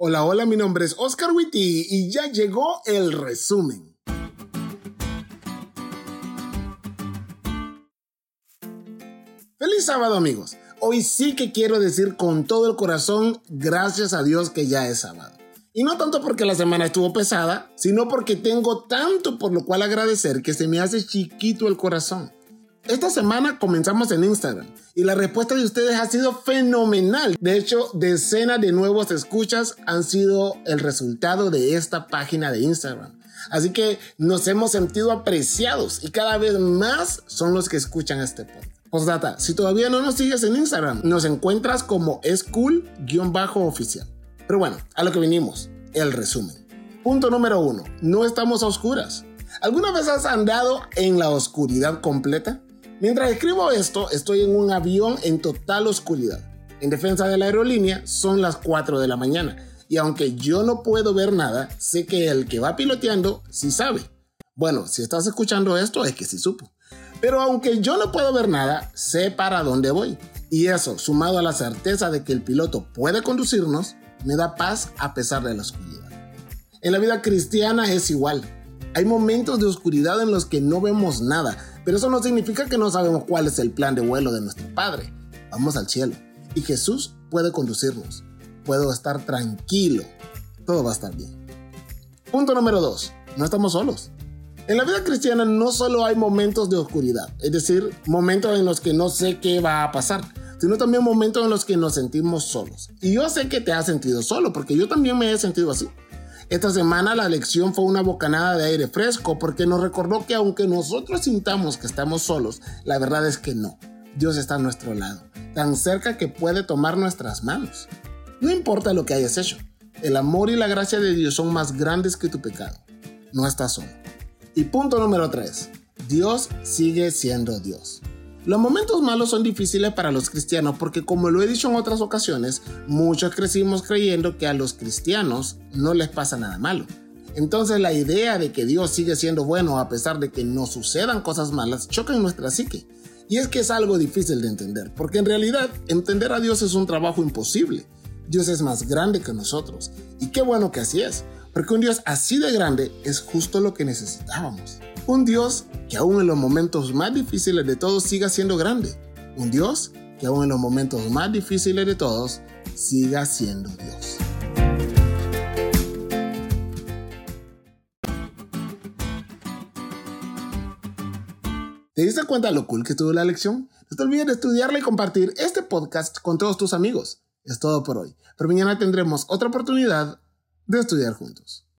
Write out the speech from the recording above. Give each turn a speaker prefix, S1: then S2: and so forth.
S1: Hola, hola, mi nombre es Oscar Witty y ya llegó el resumen. Feliz sábado amigos. Hoy sí que quiero decir con todo el corazón gracias a Dios que ya es sábado. Y no tanto porque la semana estuvo pesada, sino porque tengo tanto por lo cual agradecer que se me hace chiquito el corazón. Esta semana comenzamos en Instagram y la respuesta de ustedes ha sido fenomenal. De hecho, decenas de nuevos escuchas han sido el resultado de esta página de Instagram. Así que nos hemos sentido apreciados y cada vez más son los que escuchan este podcast. Postdata, si todavía no nos sigues en Instagram, nos encuentras como escool-oficial. Pero bueno, a lo que vinimos, el resumen. Punto número uno, no estamos a oscuras. ¿Alguna vez has andado en la oscuridad completa? Mientras escribo esto, estoy en un avión en total oscuridad. En defensa de la aerolínea son las 4 de la mañana y aunque yo no puedo ver nada, sé que el que va piloteando sí sabe. Bueno, si estás escuchando esto es que sí supo. Pero aunque yo no puedo ver nada, sé para dónde voy. Y eso, sumado a la certeza de que el piloto puede conducirnos, me da paz a pesar de la oscuridad. En la vida cristiana es igual. Hay momentos de oscuridad en los que no vemos nada, pero eso no significa que no sabemos cuál es el plan de vuelo de nuestro Padre. Vamos al cielo y Jesús puede conducirnos. Puedo estar tranquilo. Todo va a estar bien. Punto número 2. No estamos solos. En la vida cristiana no solo hay momentos de oscuridad, es decir, momentos en los que no sé qué va a pasar, sino también momentos en los que nos sentimos solos. Y yo sé que te has sentido solo, porque yo también me he sentido así. Esta semana la lección fue una bocanada de aire fresco porque nos recordó que aunque nosotros sintamos que estamos solos, la verdad es que no. Dios está a nuestro lado, tan cerca que puede tomar nuestras manos. No importa lo que hayas hecho, el amor y la gracia de Dios son más grandes que tu pecado. No estás solo. Y punto número 3. Dios sigue siendo Dios. Los momentos malos son difíciles para los cristianos porque como lo he dicho en otras ocasiones, muchos crecimos creyendo que a los cristianos no les pasa nada malo. Entonces la idea de que Dios sigue siendo bueno a pesar de que no sucedan cosas malas choca en nuestra psique. Y es que es algo difícil de entender, porque en realidad entender a Dios es un trabajo imposible. Dios es más grande que nosotros. Y qué bueno que así es, porque un Dios así de grande es justo lo que necesitábamos. Un Dios que aún en los momentos más difíciles de todos siga siendo grande. Un Dios que aún en los momentos más difíciles de todos siga siendo Dios. ¿Te diste cuenta lo cool que estuvo la lección? No te olvides de estudiarla y compartir este podcast con todos tus amigos. Es todo por hoy, pero mañana tendremos otra oportunidad de estudiar juntos.